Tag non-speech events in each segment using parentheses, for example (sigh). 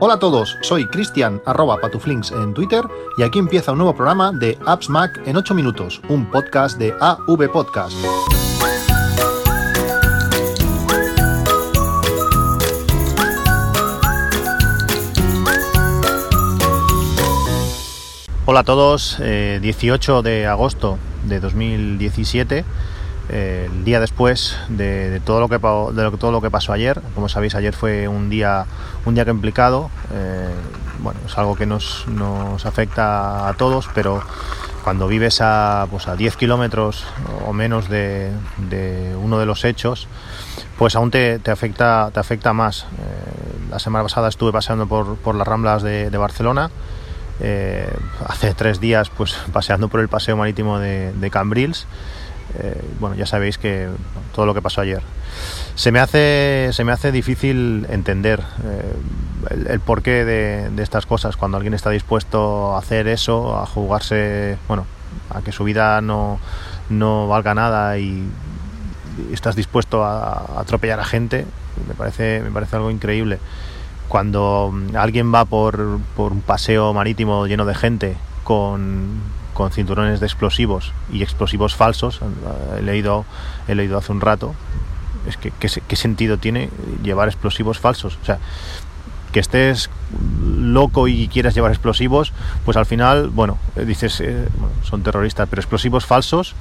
Hola a todos, soy Cristian arroba patuflinks en Twitter y aquí empieza un nuevo programa de Apps Mac en 8 minutos, un podcast de AV Podcast. Hola a todos, 18 de agosto de 2017 el día después de, todo lo que de todo lo que pasó ayer. Como sabéis ayer fue un día un día complicado. Eh, bueno es algo que nos, afecta a todos pero cuando vives a, pues a 10 kilómetros o menos de, uno de los hechos pues aún te, afecta te afecta más. Eh, la semana pasada estuve paseando por, las ramblas de, Barcelona. Eh, hace tres días pues (laughs) paseando por el paseo marítimo de, de Cambrils eh, bueno, ya sabéis que todo lo que pasó ayer. Se me hace, se me hace difícil entender eh, el, porqué de, estas cosas cuando alguien está dispuesto a hacer eso, a jugarse, bueno, a que su vida no, no valga nada y, estás dispuesto a, atropellar a gente, me parece, me parece algo increíble. Cuando alguien va por, por un paseo marítimo lleno de gente con con cinturones de explosivos y explosivos falsos, he leído, he leído hace un rato, es que ¿qué, sentido tiene llevar explosivos falsos? O sea, que estés loco y quieras llevar explosivos, pues al final, bueno, dices, eh, son terroristas, pero explosivos falsos,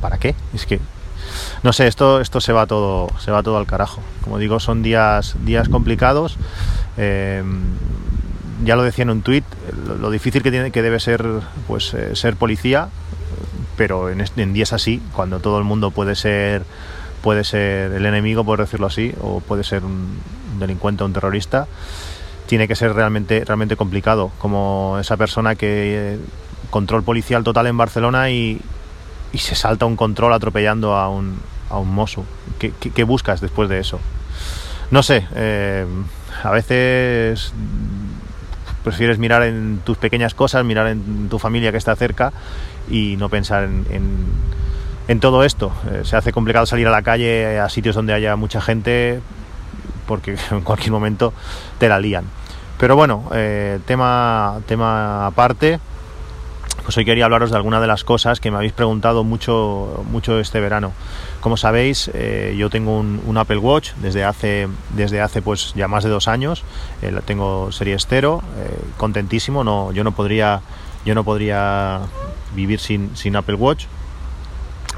¿para qué? Es que no sé, esto, esto se va todo, se va todo al carajo. Como digo, son días, días complicados. Eh, ya lo decía en un tuit, lo, difícil que, tiene, que debe ser pues, eh, ser policía, pero en, en, días así, cuando todo el mundo puede ser, puede ser el enemigo, por decirlo así, o puede ser un delincuente o un terrorista, tiene que ser realmente, realmente complicado, como esa persona que eh, control policial total en Barcelona y, y, se salta un control atropellando a un, a un mozo. ¿Qué, buscas después de eso? No sé, eh, a veces prefieres mirar en tus pequeñas cosas, mirar en tu familia que está cerca y no pensar en, todo esto. Eh, se hace complicado salir a la calle a sitios donde haya mucha gente porque (laughs) en cualquier momento te la lían. Pero bueno, eh, tema, tema aparte, pues hoy quería hablaros de alguna de las cosas que me habéis preguntado mucho, mucho este verano. Como sabéis, eh, yo tengo un, Apple Watch desde hace, desde hace pues ya más de dos años. Eh, tengo serie estero, eh, contentísimo. No, yo no podría, yo no podría vivir sin, sin Apple Watch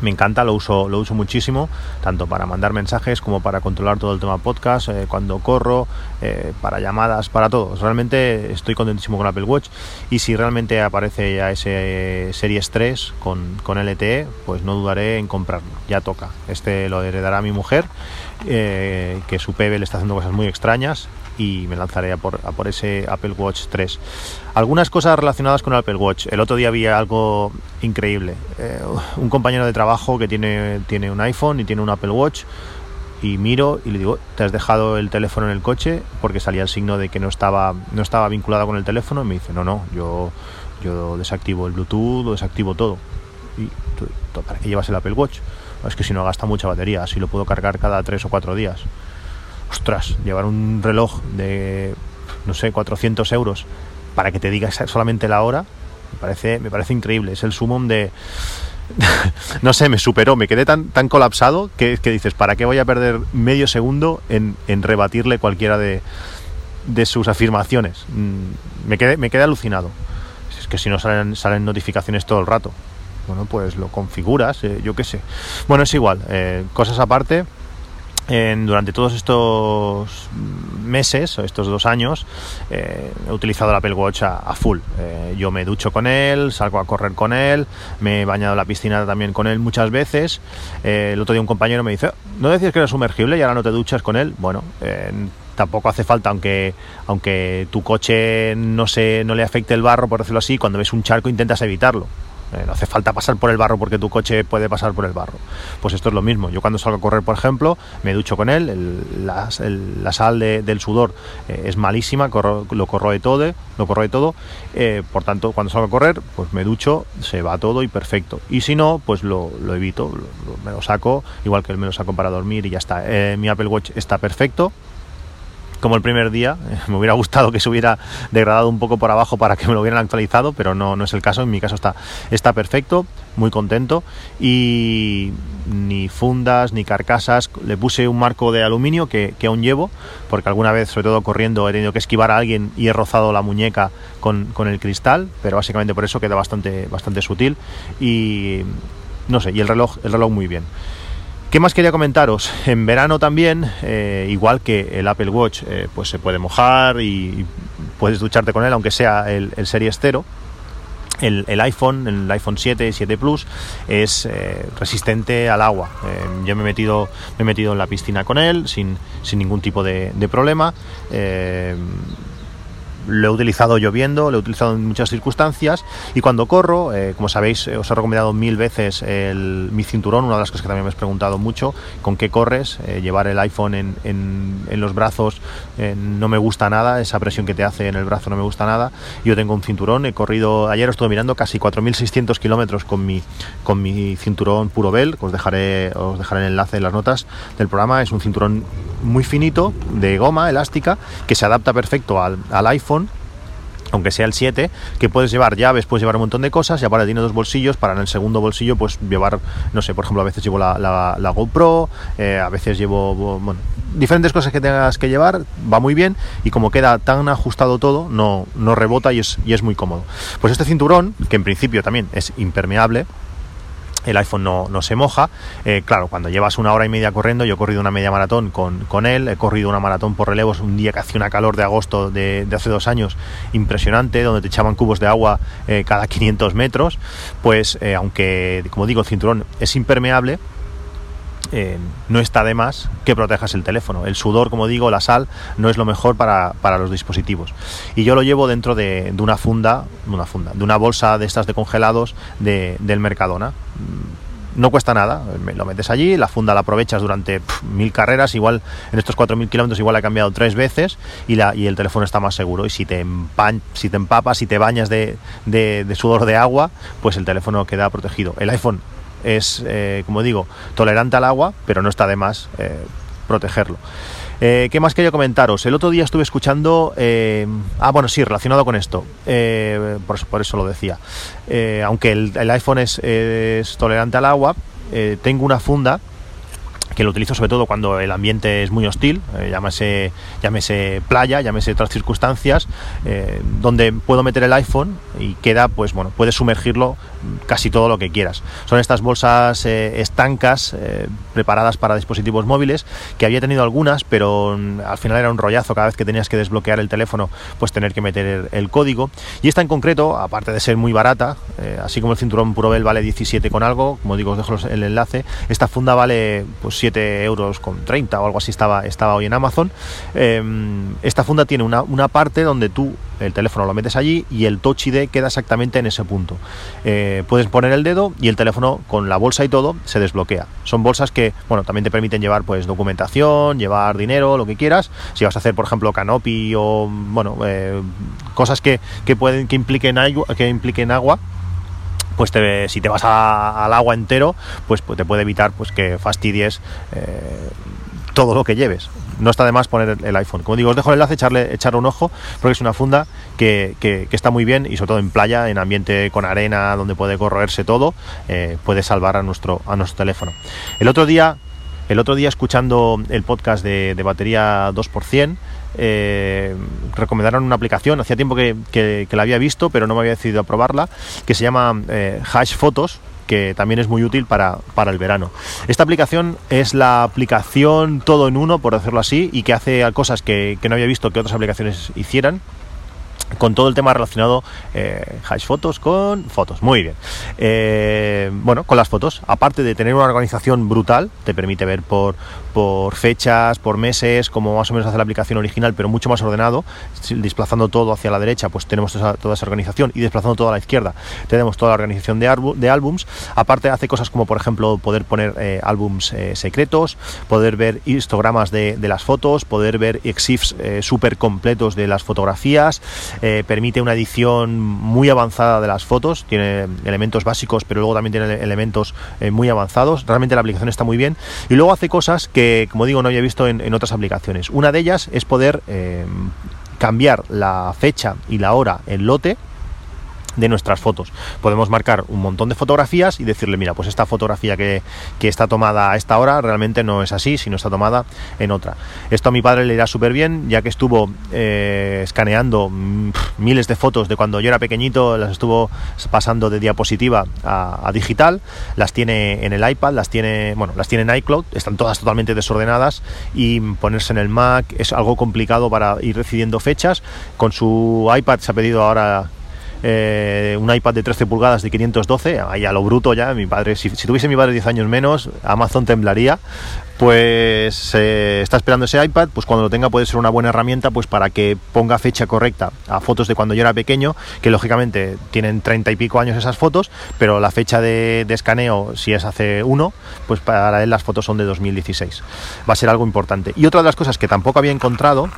me encanta, lo uso, lo uso muchísimo, tanto para mandar mensajes como para controlar todo el tema podcast, eh, cuando corro, eh, para llamadas, para todo. Realmente estoy contentísimo con Apple Watch y si realmente aparece ya ese Series 3 con, con LTE, pues no dudaré en comprarlo, ya toca. Este lo heredará mi mujer, eh, que su PB le está haciendo cosas muy extrañas y me lanzaré a por, ese Apple Watch 3. Algunas cosas relacionadas con Apple Watch. El otro día había algo increíble. Eh, un compañero de trabajo que tiene, tiene un iPhone y tiene un Apple Watch y miro y le digo, ¿te has dejado el teléfono en el coche? Porque salía el signo de que no estaba, no estaba vinculado con el teléfono y me dice, no, no, yo, yo desactivo el Bluetooth, lo desactivo todo. ¿Y para qué llevas el Apple Watch? Es que si no gasta mucha batería, así lo puedo cargar cada 3 o 4 días ostras, llevar un reloj de, no sé, 400 euros para que te diga solamente la hora, me parece, me parece increíble. Es el sumum de... (laughs) no sé, me superó, me quedé tan, tan colapsado que, que dices, ¿para qué voy a perder medio segundo en, rebatirle cualquiera de, de sus afirmaciones? Mm, me quedé, me quedé alucinado. Es que si no salen, salen notificaciones todo el rato. Bueno, pues lo configuras, eh, yo qué sé. Bueno, es igual, eh, cosas aparte durante todos estos meses o estos dos años eh, he utilizado el Apple Watch a, full. Eh, yo me ducho con él, salgo a correr con él, me he bañado en la piscina también con él muchas veces. Eh, el otro día un compañero me dice, ¿no decías que era sumergible y ahora no te duchas con él? Bueno, tampoco hace falta, aunque, aunque tu coche no, se, no le afecte el barro, por decirlo así, cuando ves un charco intentas evitarlo. Eh, no hace falta pasar por el barro porque tu coche puede pasar por el barro. Pues esto es lo mismo. Yo cuando salgo a correr, por ejemplo, me ducho con él. la, sal del sudor eh, es malísima, lo corroe todo. Lo corroe todo. Eh, por tanto, cuando salgo a correr, pues me ducho, se va todo y perfecto. Y si no, pues lo, evito, me lo saco, igual que me lo saco para dormir y ya está. mi Apple Watch está perfecto como el primer día. (laughs) Me hubiera gustado que se hubiera degradado un poco por abajo para que me lo hubieran actualizado, pero no, no es el caso. En mi caso está, está perfecto, muy contento. Y ni fundas ni carcasas. Le puse un marco de aluminio que, que, aún llevo, porque alguna vez, sobre todo corriendo, he tenido que esquivar a alguien y he rozado la muñeca con, con el cristal, pero básicamente por eso queda bastante, bastante sutil. Y no sé, y el reloj, el reloj muy bien. ¿Qué más quería comentaros? En verano también, eh, igual que el Apple Watch, eh, pues se puede mojar y puedes ducharte con él, aunque sea el, el Series 0. El, iPhone, el iPhone 7 y 7 Plus, es eh, resistente al agua. Yo me he, metido, me he metido en la piscina con él sin, sin ningún tipo de, problema. Lo he utilizado lloviendo, lo he utilizado en muchas circunstancias y cuando corro, eh, como sabéis, eh, os he recomendado mil veces el, mi cinturón, una de las cosas que también me habéis preguntado mucho, con qué corres, eh, llevar el iPhone en, los brazos no me gusta nada, esa presión que te hace en el brazo no me gusta nada, yo tengo un cinturón, he corrido, ayer estuve mirando casi 4.600 kilómetros con mi, con mi cinturón Puro Bell, que os dejaré, os dejaré el enlace en las notas del programa, es un cinturón muy finito, de goma elástica, que se adapta perfecto al, al iPhone aunque sea el 7, que puedes llevar llaves, puedes llevar un montón de cosas y aparte tiene dos bolsillos para en el segundo bolsillo pues llevar, no sé, por ejemplo a veces llevo la, la, GoPro, eh, a veces llevo, bueno, diferentes cosas que tengas que llevar, va muy bien y como queda tan ajustado todo, no, no rebota y es, y es muy cómodo. Pues este cinturón, que en principio también es impermeable, el iPhone no, no se moja. Eh, claro, cuando llevas una hora y media corriendo, yo he corrido una media maratón con, con él, he corrido una maratón por relevos un día que hacía una calor de agosto de, de hace dos años impresionante, donde te echaban cubos de agua eh, cada (laughs) 500 metros, pues eh, aunque, como digo, el cinturón es impermeable, eh, no está de más que protejas el teléfono. El sudor, como digo, la sal, no es lo mejor para, para los dispositivos. Y yo lo llevo dentro de, de, una funda, una funda, de una bolsa de estas de congelados de, del Mercadona. No cuesta nada, lo metes allí, la funda la aprovechas durante mil carreras, igual en estos 4.000 kilómetros igual ha cambiado tres veces y, la, y el teléfono está más seguro. Y si te, empan, si te empapas, si te bañas de, de sudor de agua, pues el teléfono queda protegido. El iPhone es, eh, como digo, tolerante al agua, pero no está de más eh, protegerlo. Eh, ¿Qué más quería comentaros? El otro día estuve escuchando... Ah, bueno, sí, relacionado con esto. Por, eso, por, eso, lo decía. aunque el, el iPhone es, es, tolerante al agua, tengo una funda que lo utilizo sobre todo cuando el ambiente es muy hostil, llámese, llámese playa, llámese otras circunstancias, donde puedo meter el iPhone y queda, pues bueno, puedes sumergirlo casi todo lo que quieras. Son estas bolsas eh, estancas eh, preparadas para dispositivos móviles, que había tenido algunas, pero al final era un rollazo cada vez que tenías que desbloquear el teléfono, pues tener que meter el, código. Y esta en concreto, aparte de ser muy barata, eh, así como el cinturón Purobel vale 17 con algo, como digo, os dejo el enlace, esta funda vale pues 7 euros con 30 o algo así estaba, estaba hoy en Amazon. Eh, esta funda tiene una, una, parte donde tú el teléfono lo metes allí y el Touch ID queda exactamente en ese punto. Puedes poner el dedo y el teléfono con la bolsa y todo se desbloquea. Son bolsas que, bueno, también te permiten llevar pues documentación, llevar dinero, lo que quieras. Si vas a hacer, por ejemplo, canopy o, bueno, eh, cosas que, que, pueden, que impliquen, que impliquen agua pues te, si te vas al agua entero, pues, pues, te puede evitar pues que fastidies eh, todo lo que lleves. No está de más poner el iPhone. Como digo, os dejo el enlace, echarle, un ojo, porque es una funda que, que, está muy bien y sobre todo en playa, en ambiente con arena, donde puede corroerse todo, eh, puede salvar a nuestro, a nuestro teléfono. El otro día, el otro día escuchando el podcast de, batería 2%, eh, recomendaron una aplicación, hacía tiempo que, que, que, la había visto, pero no me había decidido a probarla, que se llama eh, Hash Photos, que también es muy útil para, para, el verano. Esta aplicación es la aplicación todo en uno, por decirlo así, y que hace cosas que, que no había visto que otras aplicaciones hicieran con todo el tema relacionado eh, hash fotos con fotos. Muy bien. Eh, bueno con las fotos. Aparte de tener una organización brutal te permite ver por por fechas por meses como más o menos hace la aplicación original pero mucho más ordenado. Desplazando todo hacia la derecha pues tenemos toda, toda esa organización y desplazando todo a la izquierda tenemos toda la organización de, de álbums. Aparte hace cosas como por ejemplo poder poner eh, álbums eh, secretos poder ver histogramas de, de, las fotos poder ver exifs súper completos de las fotografías eh, permite una edición muy avanzada de las fotos, tiene elementos básicos, pero luego también tiene elementos eh, muy avanzados. Realmente la aplicación está muy bien. Y luego hace cosas que, como digo, no había visto en, otras aplicaciones. Una de ellas es poder cambiar la fecha y la hora en lote de nuestras fotos. Podemos marcar un montón de fotografías y decirle, mira, pues esta fotografía que, está tomada a esta hora realmente no es así, sino está tomada en otra. Esto a mi padre le irá súper bien, ya que estuvo eh, escaneando mm, miles de fotos de cuando yo era pequeñito, las estuvo pasando de diapositiva a, digital, las tiene en el iPad, las tiene, bueno, las tiene en iCloud, están todas totalmente desordenadas y ponerse en el Mac es algo complicado para ir decidiendo fechas. Con su iPad se ha pedido ahora eh, un iPad de 13 pulgadas de 512, ahí a lo bruto ya, mi padre, si, tuviese mi padre 10 años menos, Amazon temblaría, pues eh, está esperando ese iPad, pues cuando lo tenga puede ser una buena herramienta pues para que ponga fecha correcta a fotos de cuando yo era pequeño, que lógicamente tienen 30 y pico años esas fotos, pero la fecha de, de escaneo, si es hace uno, pues para él las fotos son de 2016. Va a ser algo importante. Y otra de las cosas que tampoco había encontrado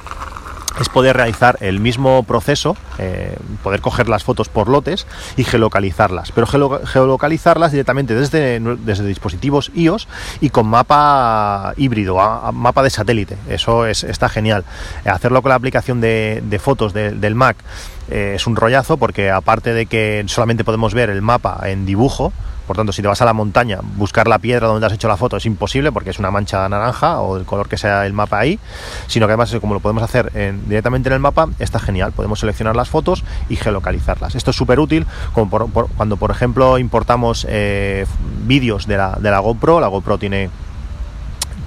es poder realizar el mismo proceso, eh, poder coger las fotos por lotes y geolocalizarlas, pero geolocalizarlas directamente desde, desde dispositivos iOS y con mapa híbrido, mapa de satélite. Eso es, está genial. Hacerlo con la aplicación de, fotos del Mac eh, es un rollazo porque aparte de que solamente podemos ver el mapa en dibujo, por tanto, si te vas a la montaña, buscar la piedra donde has hecho la foto es imposible porque es una mancha naranja o el color que sea el mapa ahí, sino que además, como lo podemos hacer directamente en el mapa, está genial. Podemos seleccionar las fotos y geolocalizarlas. Esto es súper útil como cuando, por ejemplo, importamos eh, vídeos de la, de la GoPro. La GoPro tiene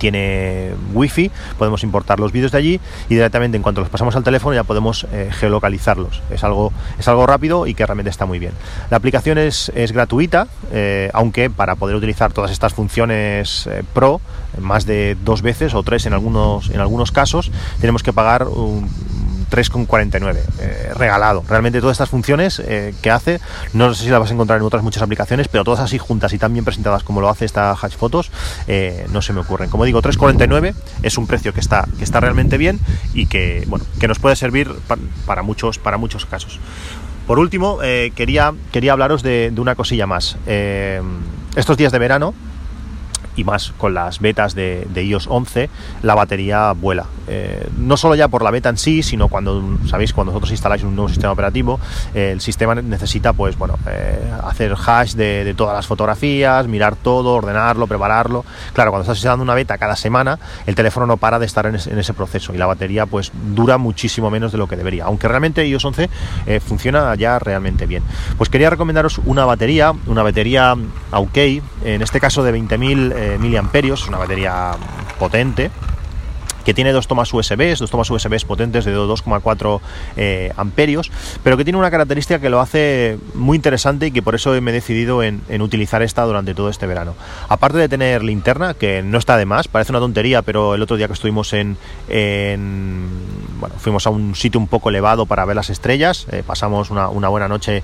tiene wifi, podemos importar los vídeos de allí y directamente en cuanto los pasamos al teléfono ya podemos eh, geolocalizarlos. Es algo, es algo rápido y que realmente está muy bien. La aplicación es, es gratuita, eh, aunque para poder utilizar todas estas funciones eh, pro, más de dos veces o tres en algunos, en algunos casos, tenemos que pagar un 3,49 eh, regalado. Realmente todas estas funciones eh, que hace, no sé si las vas a encontrar en otras muchas aplicaciones, pero todas así juntas y tan bien presentadas como lo hace esta Hash Photos, eh, no se me ocurren. Como digo, 3,49 es un precio que está, que está realmente bien y que, bueno, que nos puede servir para, muchos, para muchos casos. Por último, quería, quería hablaros de una cosilla más. estos días de verano, y más con las betas de, iOS 11, la batería vuela. Eh, no solo ya por la beta en sí, sino cuando, sabéis, cuando vosotros instaláis un nuevo sistema operativo, eh, el sistema necesita, pues bueno, eh, hacer hash de, todas las fotografías, mirar todo, ordenarlo, prepararlo. Claro, cuando estás instalando una beta cada semana, el teléfono no para de estar en, ese proceso y la batería, pues dura muchísimo menos de lo que debería. Aunque realmente iOS 11 funciona ya realmente bien. Pues quería recomendaros una batería, una batería OK, en este caso de 20.000 miliamperios, es una batería potente que tiene dos tomas USB, dos tomas USB potentes de 2,4 eh, amperios, pero que tiene una característica que lo hace muy interesante y que por eso me he decidido en, utilizar esta durante todo este verano. Aparte de tener linterna, que no está de más, parece una tontería, pero el otro día que estuvimos en, bueno, fuimos a un sitio un poco elevado para ver las estrellas, eh, pasamos una, buena noche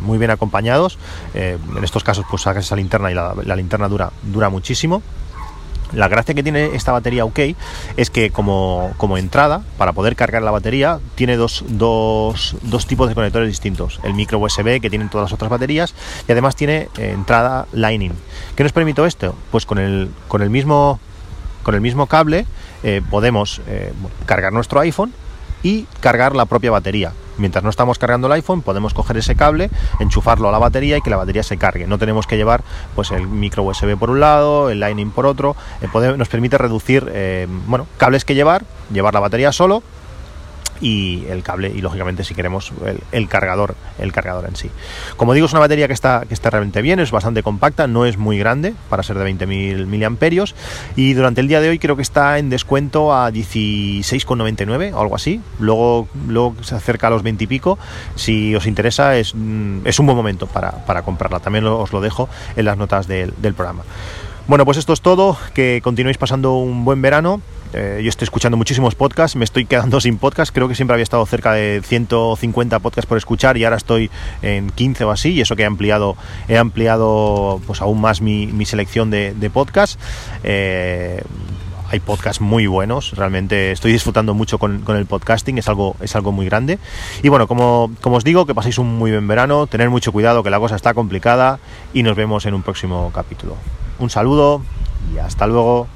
muy bien acompañados. en estos casos, pues sacas esa linterna y la, la linterna dura, dura muchísimo. La gracia que tiene esta batería OK es que como, entrada, para poder cargar la batería, tiene dos, tipos de conectores distintos. El micro USB que tienen todas las otras baterías y además tiene eh, entrada Lightning. ¿Qué nos permite esto? Pues con el, con el, mismo, con el mismo cable eh, podemos eh, cargar nuestro iPhone y cargar la propia batería. Mientras no estamos cargando el iPhone, podemos coger ese cable, enchufarlo a la batería y que la batería se cargue. No tenemos que llevar pues el micro USB por un lado, el Lightning por otro. Eh, nos permite reducir eh, bueno, cables que llevar, llevar la batería solo y el cable y lógicamente si queremos el, cargador el cargador en sí. Como digo es una batería que está que está realmente bien es bastante compacta no es muy grande para ser de 20.000 miliamperios y durante el día de hoy creo que está en descuento a 16,99 o algo así. Luego luego se acerca a los 20 y pico si os interesa es, mm, es un buen momento para, para comprarla. También os lo dejo en las notas del, del programa. Bueno, pues esto es todo, que continuéis pasando un buen verano. Eh, yo estoy escuchando muchísimos podcasts, me estoy quedando sin podcast, creo que siempre había estado cerca de 150 podcasts por escuchar y ahora estoy en 15 o así, y eso que he ampliado, he ampliado pues aún más mi, selección de, podcasts. Eh, hay podcasts muy buenos, realmente estoy disfrutando mucho con, el podcasting, es algo, es algo muy grande. Y bueno, como, como os digo, que paséis un muy buen verano, tener mucho cuidado que la cosa está complicada y nos vemos en un próximo capítulo. Un saludo y hasta luego.